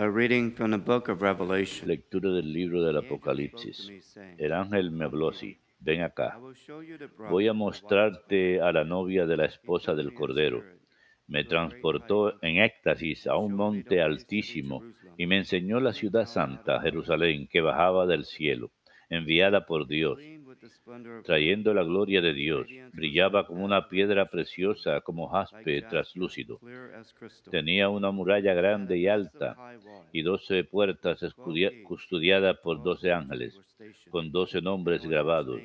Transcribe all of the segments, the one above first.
Reading from the book of Revelation. Lectura del libro del Apocalipsis. El ángel me habló así, ven acá. Voy a mostrarte a la novia de la esposa del Cordero. Me transportó en éxtasis a un monte altísimo y me enseñó la ciudad santa, Jerusalén, que bajaba del cielo, enviada por Dios trayendo la gloria de Dios. Brillaba como una piedra preciosa, como jaspe traslúcido. Tenía una muralla grande y alta y doce puertas custodiadas por doce ángeles, con doce nombres grabados,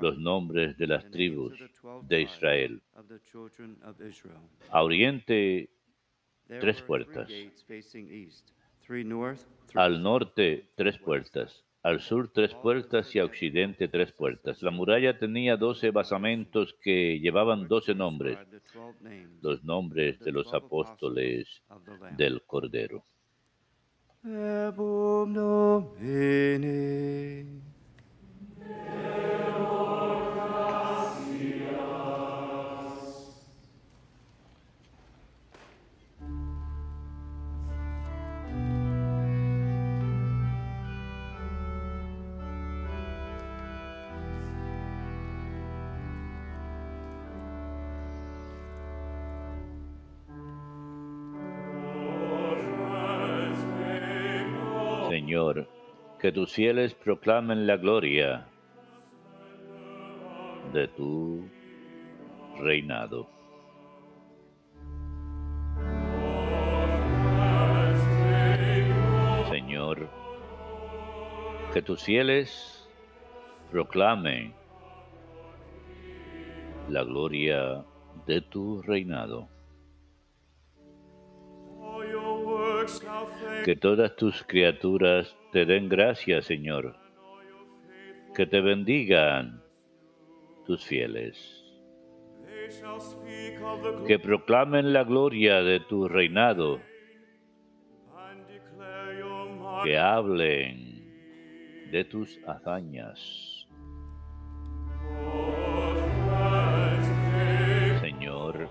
los nombres de las tribus de Israel. A oriente, tres puertas. Al norte, tres puertas al sur tres puertas y a occidente tres puertas. La muralla tenía doce basamentos que llevaban doce nombres, los nombres de los apóstoles del Cordero. Señor, que tus fieles proclamen la gloria de tu reinado. Señor, que tus fieles proclamen la gloria de tu reinado. Que todas tus criaturas te den gracias, Señor. Que te bendigan tus fieles. Que proclamen la gloria de tu reinado. Que hablen de tus hazañas. Señor,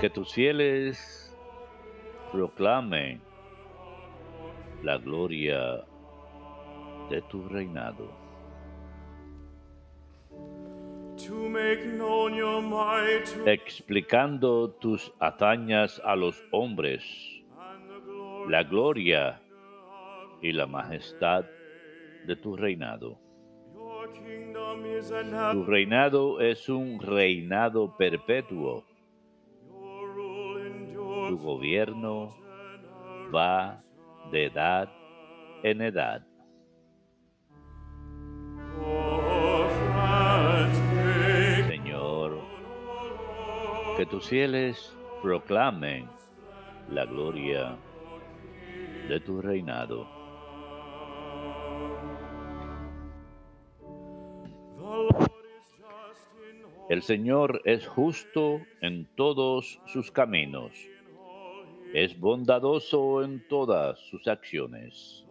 que tus fieles proclame la gloria de tu reinado. Explicando tus hazañas a los hombres, la gloria y la majestad de tu reinado. Tu reinado es un reinado perpetuo tu gobierno va de edad en edad. Señor, que tus fieles proclamen la gloria de tu reinado. El Señor es justo en todos sus caminos es bondadoso en todas sus acciones.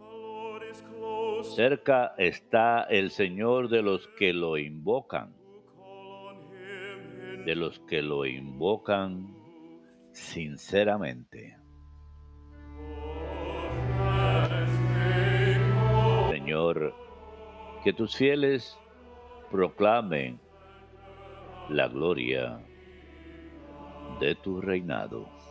Cerca está el Señor de los que lo invocan, de los que lo invocan sinceramente. Señor, que tus fieles proclamen la gloria de tu reinado.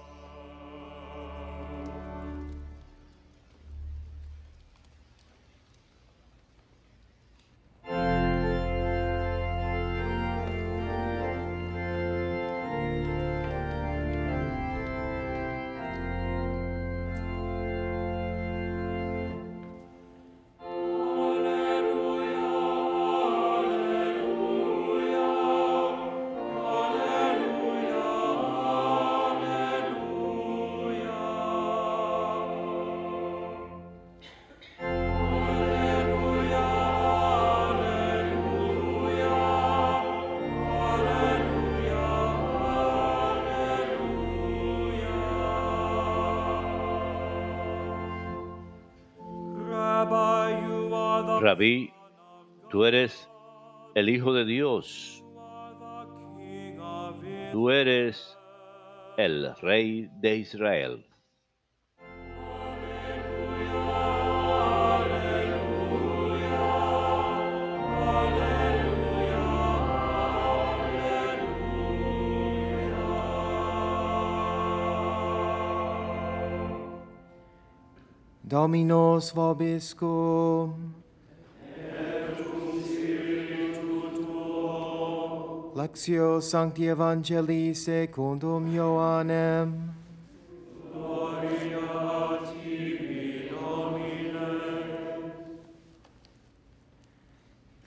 Rabí, tú eres el Hijo de Dios, tú eres el Rey de Israel. Dominus vobiscum. Lectio Sancti Evangelii secundum Ioannem.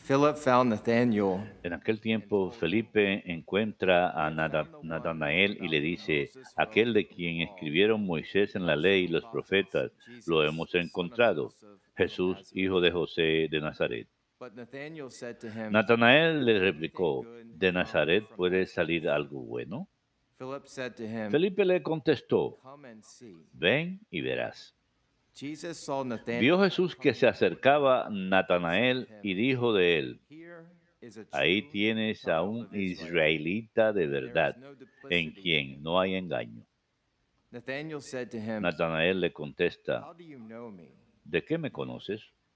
Philip found Nathanael En aquel tiempo Felipe encuentra a Nata- Natanael y le dice, aquel de quien escribieron Moisés en la ley y los profetas, lo hemos encontrado, Jesús, hijo de José de Nazaret. But Nathanael said to him, Natanael le replicó, ¿de Nazaret puede salir algo bueno? Felipe le contestó, ven y verás. Vio Jesús que se acercaba Natanael y dijo de él, ahí tienes a un israelita de verdad, en quien no hay engaño. Nathanael said to him, Natanael le contesta? ¿de qué me conoces?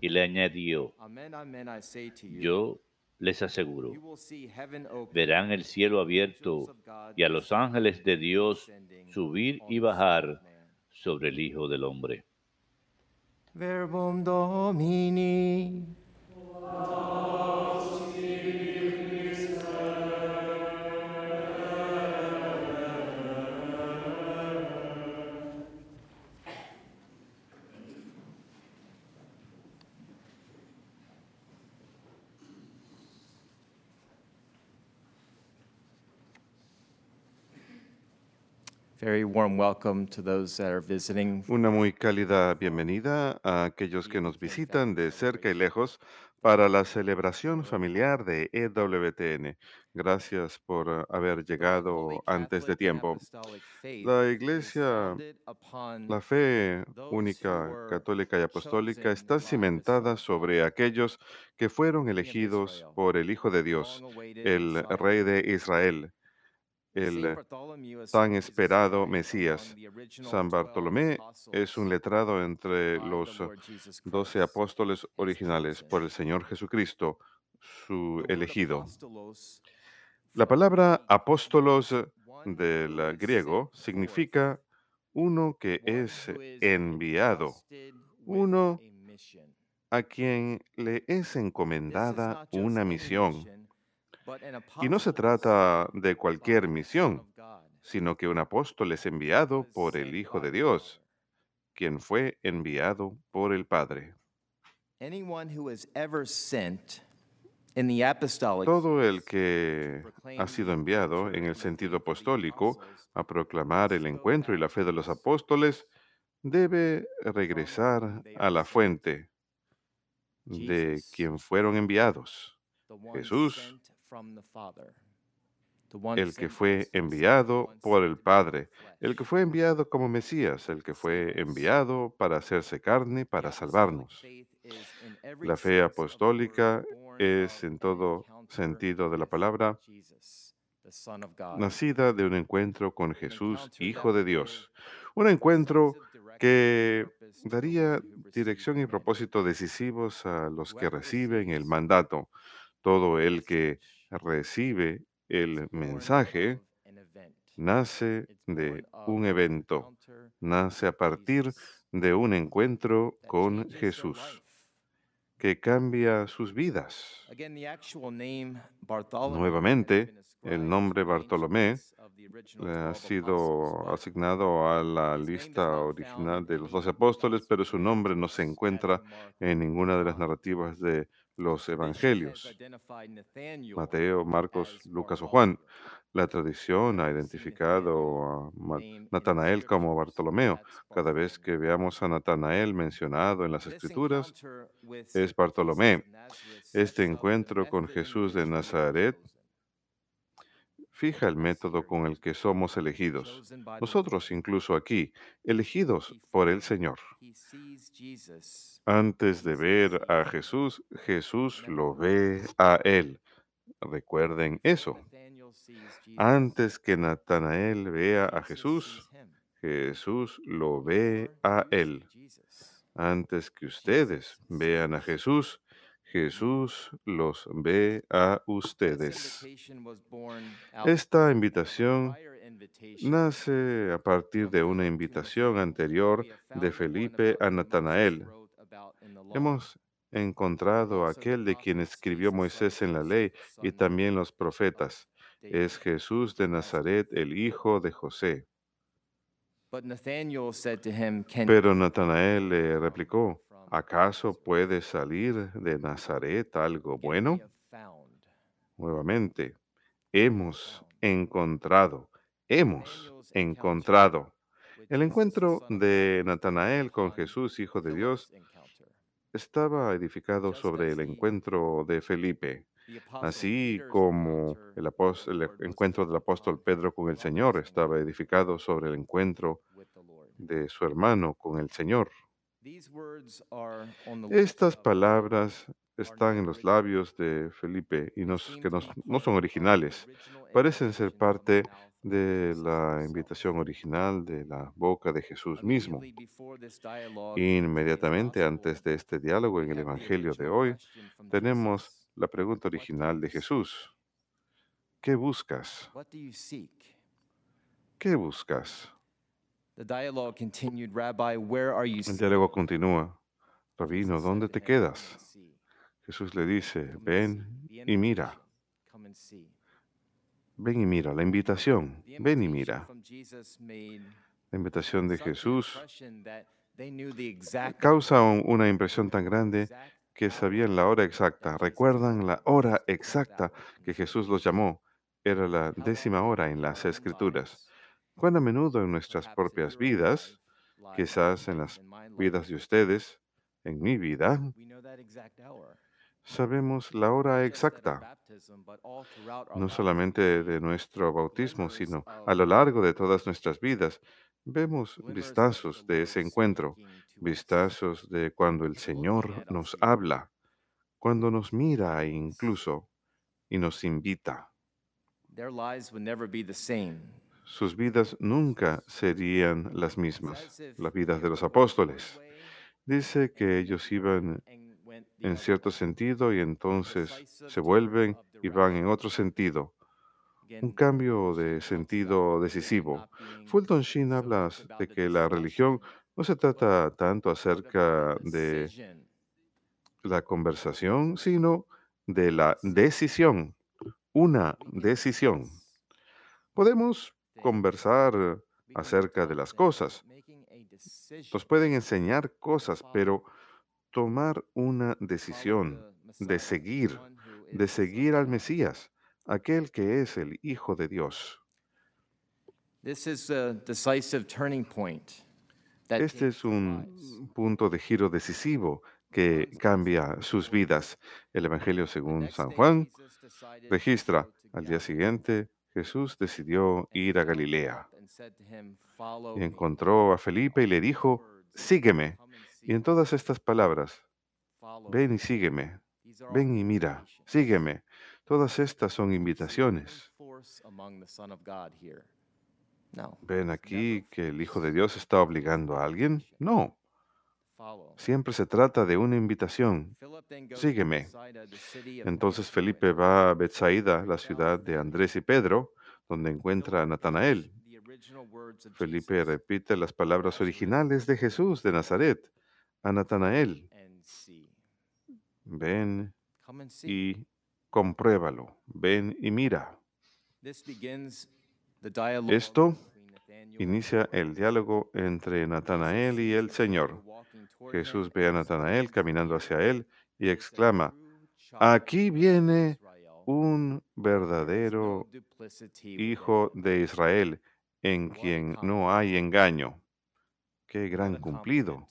Y le añadió, Amen, amen, I say to you, yo les aseguro, you will see heaven open, verán el cielo and the angels abierto of God y a los ángeles de Dios descending subir y the Son of bajar Man. sobre el Hijo del Hombre. Verbum Domini. Very warm welcome to those that are visiting Una muy cálida bienvenida a aquellos que nos visitan de cerca y lejos para la celebración familiar de EWTN. Gracias por haber llegado antes de tiempo. La Iglesia, La fe única, católica y apostólica está cimentada sobre aquellos que fueron elegidos por el Hijo de Dios, el Rey de Israel, el tan esperado Mesías. San Bartolomé es un letrado entre los doce apóstoles originales por el Señor Jesucristo, su elegido. La palabra apóstolos del griego significa uno que es enviado, uno a quien le es encomendada una misión. Y no se trata de cualquier misión, sino que un apóstol es enviado por el Hijo de Dios, quien fue enviado por el Padre. Todo el que ha sido enviado en el sentido apostólico a proclamar el encuentro y la fe de los apóstoles debe regresar a la fuente de quien fueron enviados, Jesús, el que fue enviado por el Padre, el que fue enviado como Mesías, el que fue enviado para hacerse carne, para salvarnos. La fe apostólica es en todo sentido de la palabra nacida de un encuentro con Jesús, Hijo de Dios. Un encuentro que daría dirección y propósito decisivos a los que reciben el mandato. Todo el que recibe el mensaje nace de un evento, nace a partir de un encuentro con Jesús que cambia sus vidas. Nuevamente, el nombre Bartolomé le ha sido asignado a la lista original de los doce apóstoles, pero su nombre no se encuentra en ninguna de las narrativas de los evangelios. Mateo, Marcos, Lucas o Juan. La tradición ha identificado a Natanael como Bartolomeo. Cada vez que veamos a Natanael mencionado en las escrituras, es Bartolomé. Este encuentro con Jesús de Nazaret fija el método con el que somos elegidos. Nosotros incluso aquí, elegidos por el Señor. Antes de ver a Jesús, Jesús lo ve a Él. Recuerden eso. Antes que Natanael vea a Jesús, Jesús lo ve a Él. Antes que ustedes vean a Jesús, Jesús los ve a ustedes. Esta invitación nace a partir de una invitación anterior de Felipe a Natanael. Hemos encontrado aquel de quien escribió Moisés en la ley y también los profetas. Es Jesús de Nazaret, el hijo de José. Pero Natanael le replicó, ¿acaso puede salir de Nazaret algo bueno? Nuevamente, hemos encontrado, hemos encontrado. El encuentro de Natanael con Jesús, Hijo de Dios, estaba edificado sobre el encuentro de Felipe, así como el, encuentro del apóstol Pedro con el Señor estaba edificado sobre el encuentro de su hermano con el Señor. Estas palabras están en los labios de Felipe y nos- que nos- no son originales. Parecen ser parte de la invitación original de la boca de Jesús mismo. Inmediatamente antes de este diálogo en el Evangelio de hoy, tenemos la pregunta original de Jesús. ¿Qué buscas? ¿Qué buscas? El diálogo continúa. Rabino, ¿dónde te to him, "Come quedas? and see." Jesús le dice, ven y mira, ven y mira, la invitación, ven y mira. La invitación de Jesús causa una impresión tan grande que sabían la hora exacta. ¿Recuerdan la hora exacta que Jesús los llamó? Era la décima hora en las escrituras. Cuán a menudo en nuestras propias vidas, quizás en las vidas de ustedes, en mi vida, sabemos la hora exacta. no solamente de nuestro bautismo, sino a lo largo de todas nuestras vidas. Vemos vistazos de ese encuentro, vistazos de cuando el Señor nos habla, cuando nos mira incluso y nos invita. Sus vidas nunca serían las mismas, las vidas de los apóstoles. Dice que ellos iban en cierto sentido y entonces se vuelven y van en otro sentido. Un cambio de sentido decisivo. Fulton Sheen habla de que la religión no se trata tanto acerca de la conversación, sino de la decisión, una decisión. Podemos. Conversar acerca de las cosas, nos pueden enseñar cosas, pero tomar una decisión de seguir, de seguir al. Mesías, aquel que es el Hijo de Dios. Este es un punto de giro decisivo que cambia sus vidas. El Evangelio según San Juan registra, al día siguiente Jesús decidió ir a Galilea Philip and said to him, "Follow y me." encontró a Felipe y le dijo, sígueme. "Come and Y en see," todas estas palabras, "Follow ven me." y sígueme, ven y mira, sígueme. Todas estas son invitaciones. ¿Ven aquí que el Hijo de Dios está obligando a alguien? No. Siempre se trata de una invitación. Sígueme. Entonces Felipe va a John. Bethsaida, la ciudad de Andrés y Pedro, donde encuentra a Natanael. Felipe repite las palabras originales de Jesús de Nazaret a Natanael. Ven y compruébalo. Ven y mira. Esto Inicia el diálogo entre Natanael y el Señor. Jesús ve a Natanael caminando "Here hacia él y exclama, aquí viene un verdadero hijo him." de Israel en quien no hay engaño. Qué gran cumplido.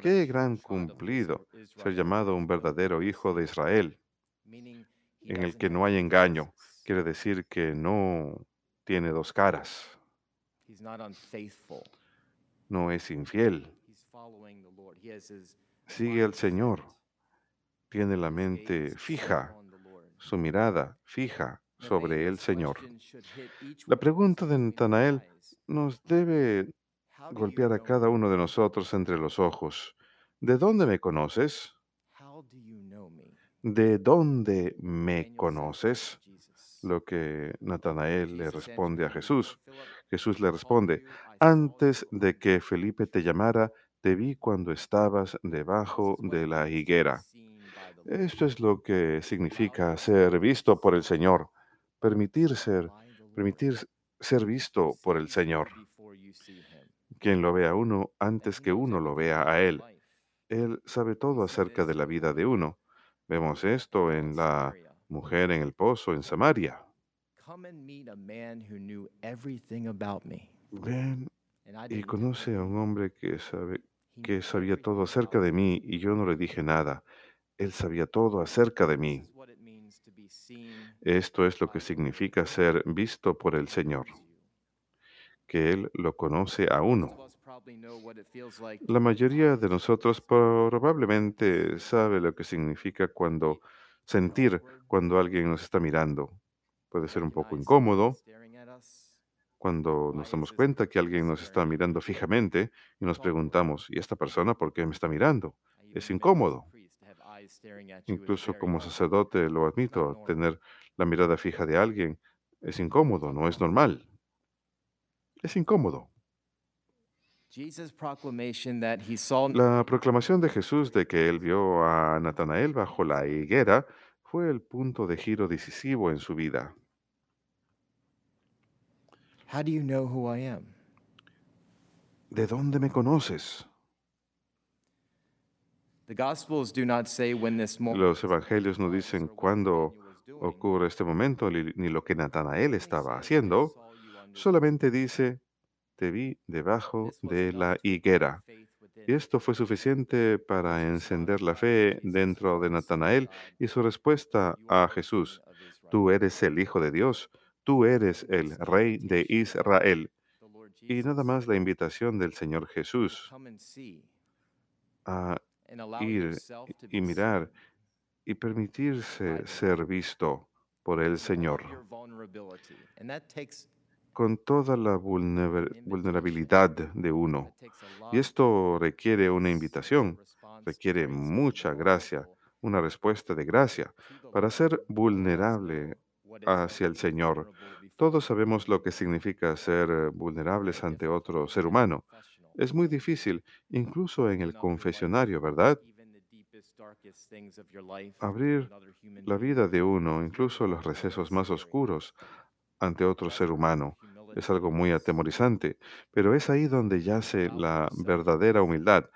Qué gran cumplido ser llamado un verdadero hijo de Israel en el que no hay engaño. quiere decir que no tiene dos caras. No es infiel, sigue al. Señor, tiene la mente fija, su mirada fija sobre el Señor. La pregunta de Natanael nos debe golpear a cada uno de nosotros entre los ojos. ¿De dónde me conoces? ¿De dónde me conoces? Lo que Natanael le responde a Jesús. "Before Philip Jesús le responde, antes you." de que Felipe te llamara, te vi cuando estabas debajo de la higuera. Esto es lo que significa ser visto por el Señor, permitir ser, permitir ser visto por el Señor. Quien lo vea a uno antes que uno lo vea a Él. Él sabe todo acerca de la vida de uno. Vemos esto en la mujer en el pozo en Samaria. Ven y conoce a un hombre que sabe que sabía todo everything acerca about de me. mí y yo no le dije nada. Él sabía todo acerca de mí. Esto es lo que significa ser visto por el Señor, que Él lo conoce a uno. La mayoría de nosotros probablemente sabe lo que significa cuando sentir cuando alguien nos está mirando. Puede ser un poco incómodo cuando nos damos cuenta que alguien nos está mirando fijamente y nos preguntamos, ¿y esta persona por qué me está mirando? Es incómodo. Incluso como sacerdote lo admito, tener la mirada fija de alguien es incómodo, no es normal. Es incómodo. La proclamación de Jesús de que él vio a Natanael bajo la higuera fue el punto de giro decisivo en su vida. How do you know who I am? ¿De dónde me conoces? The Gospels do not say when this moment Los evangelios no dicen cuándo ocurre este momento ni lo que Natanael estaba says, "I haciendo, solamente fig tree." dice, te vi debajo de la higuera. Y esto fue suficiente para encender la fe dentro de Natanael y su respuesta "You are a Jesús. King of Israel." Tú eres el Hijo de Dios, tú eres el Rey de Israel. Y nada más la invitación del Señor Jesús a ir y mirar y permitirse ser visto por el Señor con toda la vulnerabilidad de uno. Y esto requiere una invitación, requiere mucha gracia, una respuesta de gracia para ser vulnerable hacia el Señor. Todos sabemos lo que significa ser eh, vulnerables ante otro ser humano. Es muy difícil, incluso en el confesionario, ¿verdad? Abrir La vida de uno, incluso los recesos más oscuros, ante otro ser humano. Es algo muy atemorizante, pero es ahí donde yace la verdadera humildad,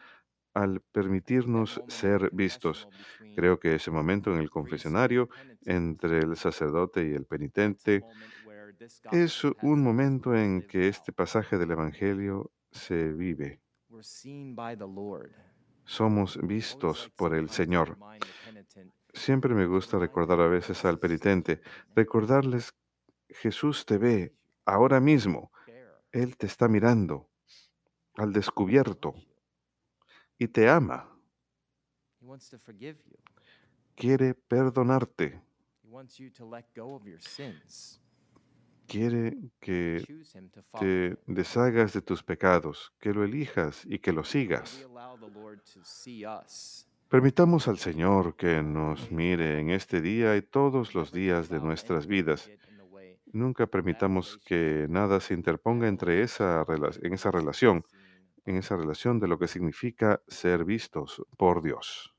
al permitirnos ser vistos. Creo que ese momento en el confesionario entre el sacerdote y el penitente es un momento en que este pasaje del Evangelio se vive. Somos vistos por el Señor. Siempre me gusta recordar a veces al penitente, recordarles, Jesús te ve ahora mismo, Él te está mirando al descubierto. Y te ama, quiere perdonarte, quiere que te deshagas de tus pecados, que lo elijas y que lo sigas. Permitamos al Señor que nos mire en este día y todos los días de nuestras vidas. Nunca permitamos que nada se interponga entre esa, en esa relación, en esa relación de lo que significa ser vistos por Dios.